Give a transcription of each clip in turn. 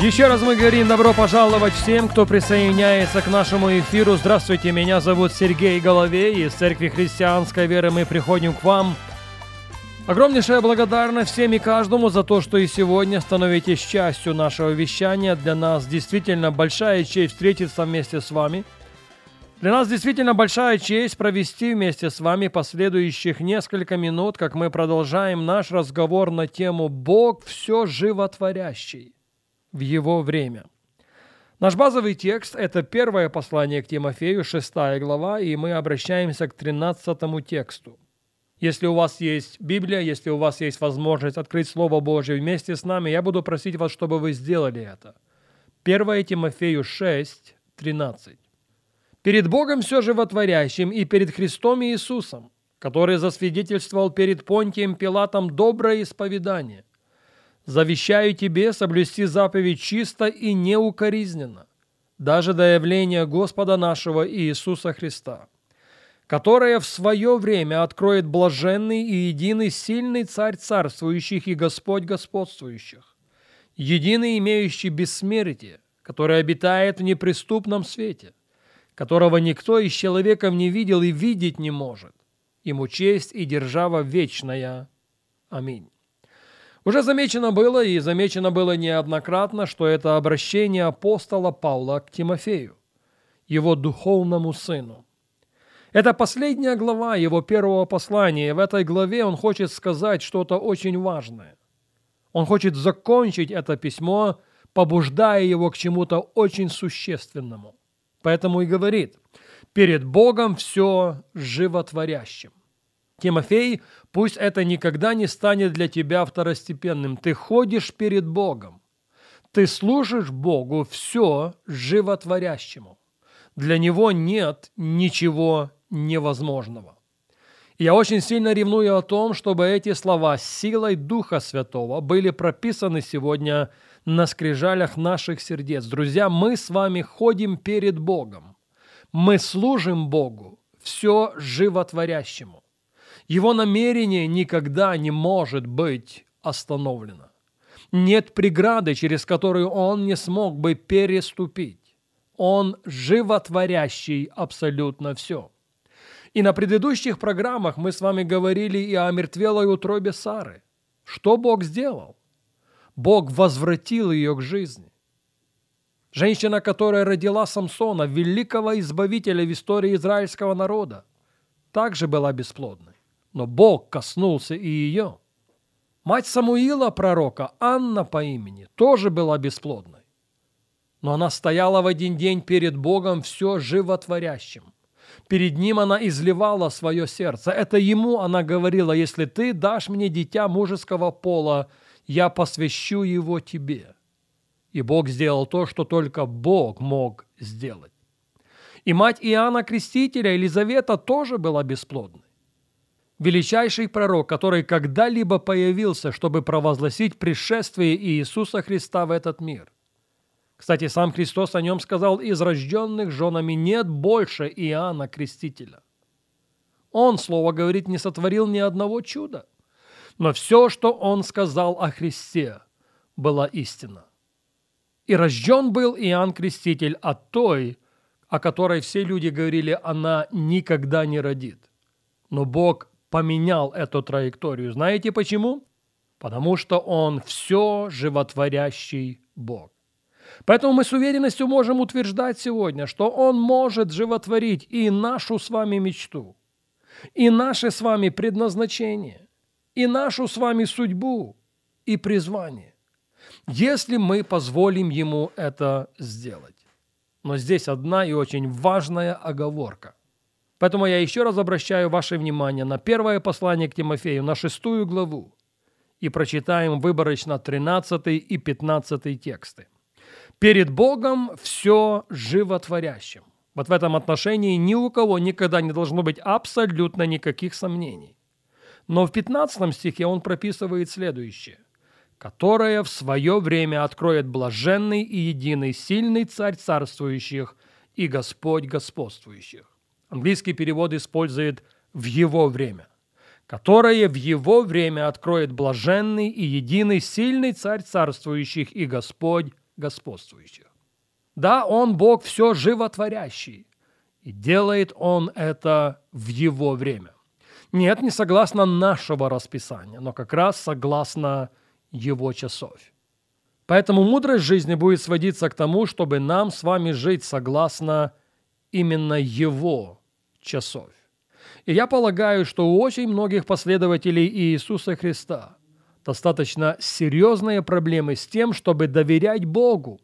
Еще раз мы говорим добро пожаловать всем, кто присоединяется к нашему эфиру. Здравствуйте, меня зовут Сергей Головей. Из Церкви Христианской Веры мы приходим к вам. Огромнейшая благодарность всем и каждому за то, что и сегодня становитесь частью нашего вещания. Для нас действительно большая честь встретиться вместе с вами. Для нас действительно большая честь провести вместе с вами последующих несколько минут, как мы продолжаем наш разговор на тему «Бог все животворящий» в его время. Наш базовый текст – это первое послание к Тимофею, 6 глава, и мы обращаемся к 13 тексту. Если у вас есть Библия, если у вас есть возможность открыть Слово Божье вместе с нами, я буду просить вас, чтобы вы сделали это. 1 Тимофею 6, 13. «Перед Богом все животворящим и перед Христом Иисусом, который засвидетельствовал перед Понтием Пилатом доброе исповедание, завещаю тебе соблюсти заповедь чисто и неукоризненно, даже до явления Господа нашего Иисуса Христа, которая в свое время откроет блаженный и единый сильный Царь царствующих и Господь господствующих, единый имеющий бессмертие, который обитает в неприступном свете, которого никто из человеков не видел и видеть не может. Ему честь и держава вечная. Аминь. Уже замечено было, и замечено было неоднократно, что это обращение апостола Павла к Тимофею, его духовному сыну. Это последняя глава его первого послания, и в этой главе он хочет сказать что-то очень важное. Он хочет закончить это письмо, побуждая его к чему-то очень существенному. Поэтому и говорит, перед Богом все животворящим. Тимофей, пусть это никогда не станет для тебя второстепенным. Ты ходишь перед Богом. Ты служишь Богу все животворящему. Для Него нет ничего невозможного. Я очень сильно ревную о том, чтобы эти слова силой Духа Святого были прописаны сегодня на скрижалях наших сердец. Друзья, мы с вами ходим перед Богом. Мы служим Богу все животворящему. Его намерение никогда не может быть остановлено. Нет преграды, через которую он не смог бы переступить. Он животворящий абсолютно все. И на предыдущих программах мы с вами говорили и о мертвелой утробе Сары. Что Бог сделал? Бог возвратил ее к жизни. Женщина, которая родила Самсона, великого избавителя в истории израильского народа, также была бесплодной но Бог коснулся и ее. Мать Самуила, пророка, Анна по имени, тоже была бесплодной. Но она стояла в один день перед Богом все животворящим. Перед ним она изливала свое сердце. Это ему она говорила, если ты дашь мне дитя мужеского пола, я посвящу его тебе. И Бог сделал то, что только Бог мог сделать. И мать Иоанна Крестителя, Елизавета, тоже была бесплодной величайший пророк, который когда-либо появился, чтобы провозгласить пришествие Иисуса Христа в этот мир. Кстати, сам Христос о нем сказал, из рожденных женами нет больше Иоанна Крестителя. Он, слово говорит, не сотворил ни одного чуда, но все, что он сказал о Христе, была истина. И рожден был Иоанн Креститель от той, о которой все люди говорили, она никогда не родит. Но Бог поменял эту траекторию. Знаете почему? Потому что Он все животворящий Бог. Поэтому мы с уверенностью можем утверждать сегодня, что Он может животворить и нашу с вами мечту, и наше с вами предназначение, и нашу с вами судьбу и призвание, если мы позволим Ему это сделать. Но здесь одна и очень важная оговорка. Поэтому я еще раз обращаю ваше внимание на первое послание к Тимофею, на шестую главу, и прочитаем выборочно 13 и 15 тексты. «Перед Богом все животворящим». Вот в этом отношении ни у кого никогда не должно быть абсолютно никаких сомнений. Но в 15 стихе он прописывает следующее. «Которое в свое время откроет блаженный и единый сильный царь царствующих и Господь господствующих». Английский перевод использует «в его время» которое в его время откроет блаженный и единый сильный царь царствующих и Господь господствующих. Да, Он Бог все животворящий, и делает Он это в Его время. Нет, не согласно нашего расписания, но как раз согласно Его часов. Поэтому мудрость жизни будет сводиться к тому, чтобы нам с вами жить согласно именно Его часов. И я полагаю, что у очень многих последователей Иисуса Христа достаточно серьезные проблемы с тем, чтобы доверять Богу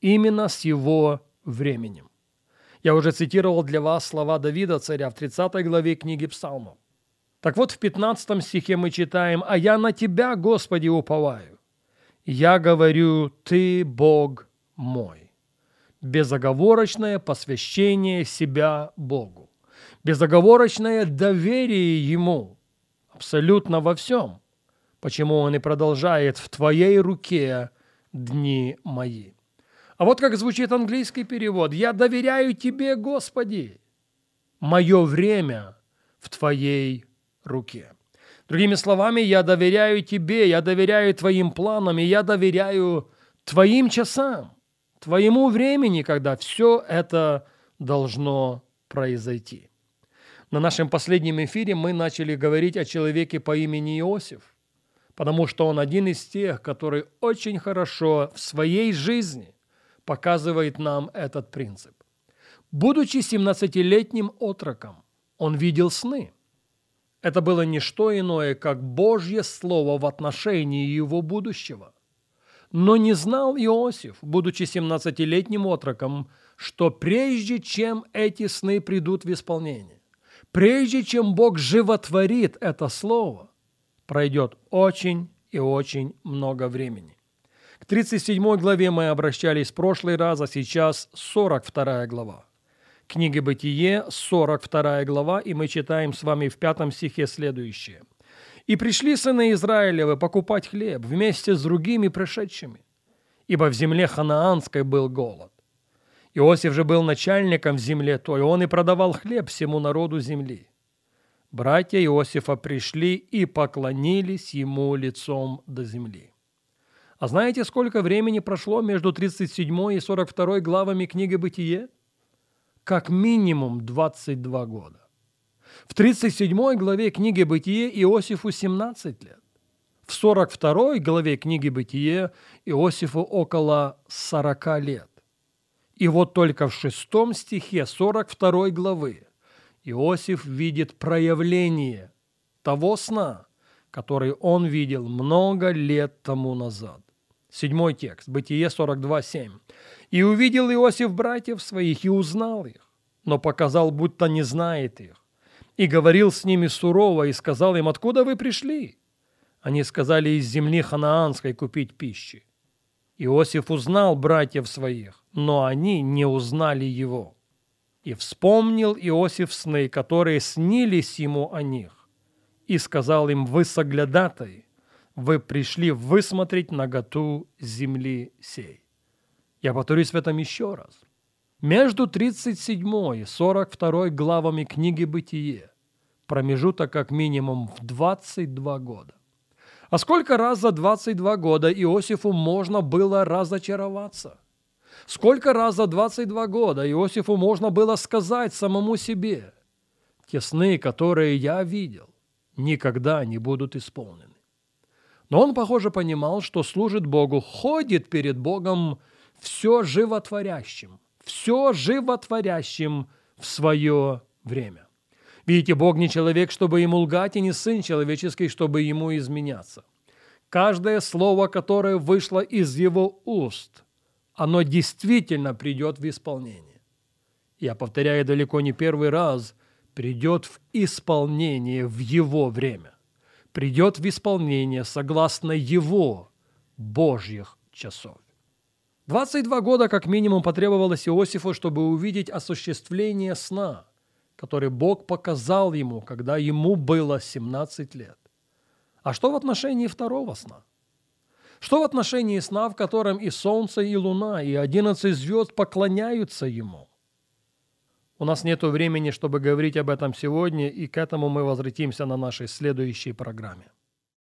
именно с Его временем. Я уже цитировал для вас слова Давида, царя, в 30 главе книги Псалмов. Так вот, в 15 стихе мы читаем «А я на Тебя, Господи, уповаю. Я говорю, Ты Бог мой». Безоговорочное посвящение себя Богу безоговорочное доверие Ему абсолютно во всем, почему Он и продолжает «в Твоей руке дни мои». А вот как звучит английский перевод «Я доверяю Тебе, Господи, мое время в Твоей руке». Другими словами, я доверяю Тебе, я доверяю Твоим планам, и я доверяю Твоим часам, Твоему времени, когда все это должно произойти. На нашем последнем эфире мы начали говорить о человеке по имени Иосиф, потому что он один из тех, который очень хорошо в своей жизни показывает нам этот принцип. Будучи 17-летним отроком, он видел сны. Это было не что иное, как Божье Слово в отношении его будущего. Но не знал Иосиф, будучи 17-летним отроком, что прежде чем эти сны придут в исполнение, прежде чем Бог животворит это слово, пройдет очень и очень много времени. К 37 главе мы обращались в прошлый раз, а сейчас 42 глава. Книга Бытие, 42 глава, и мы читаем с вами в пятом стихе следующее. «И пришли сыны Израилевы покупать хлеб вместе с другими пришедшими, ибо в земле ханаанской был голод. Иосиф же был начальником в земле той, он и продавал хлеб всему народу земли. Братья Иосифа пришли и поклонились ему лицом до земли. А знаете, сколько времени прошло между 37 и 42 главами книги «Бытие»? Как минимум 22 года. В 37 главе книги «Бытие» Иосифу 17 лет. В 42 главе книги «Бытие» Иосифу около 40 лет. И вот только в шестом стихе 42 главы Иосиф видит проявление того сна, который он видел много лет тому назад. Седьмой текст, Бытие 42.7. «И увидел Иосиф братьев своих и узнал их, но показал, будто не знает их, и говорил с ними сурово, и сказал им, откуда вы пришли? Они сказали, из земли ханаанской купить пищи. Иосиф узнал братьев своих, но они не узнали его. И вспомнил Иосиф сны, которые снились ему о них, и сказал им, вы соглядатые, вы пришли высмотреть наготу земли сей. Я повторюсь в этом еще раз. Между 37 и 42 главами книги «Бытие» промежуток как минимум в 22 года. А сколько раз за 22 года Иосифу можно было разочароваться? Сколько раз за 22 года Иосифу можно было сказать самому себе, те сны, которые я видел, никогда не будут исполнены. Но он, похоже, понимал, что служит Богу, ходит перед Богом все животворящим, все животворящим в свое время. Видите, Бог не человек, чтобы ему лгать, и не сын человеческий, чтобы ему изменяться. Каждое слово, которое вышло из его уст, оно действительно придет в исполнение. Я повторяю далеко не первый раз, придет в исполнение в его время. Придет в исполнение согласно его Божьих часов. 22 года как минимум потребовалось Иосифу, чтобы увидеть осуществление сна, который Бог показал ему, когда ему было 17 лет. А что в отношении второго сна? Что в отношении сна, в котором и солнце, и луна, и одиннадцать звезд поклоняются ему? У нас нет времени, чтобы говорить об этом сегодня, и к этому мы возвратимся на нашей следующей программе.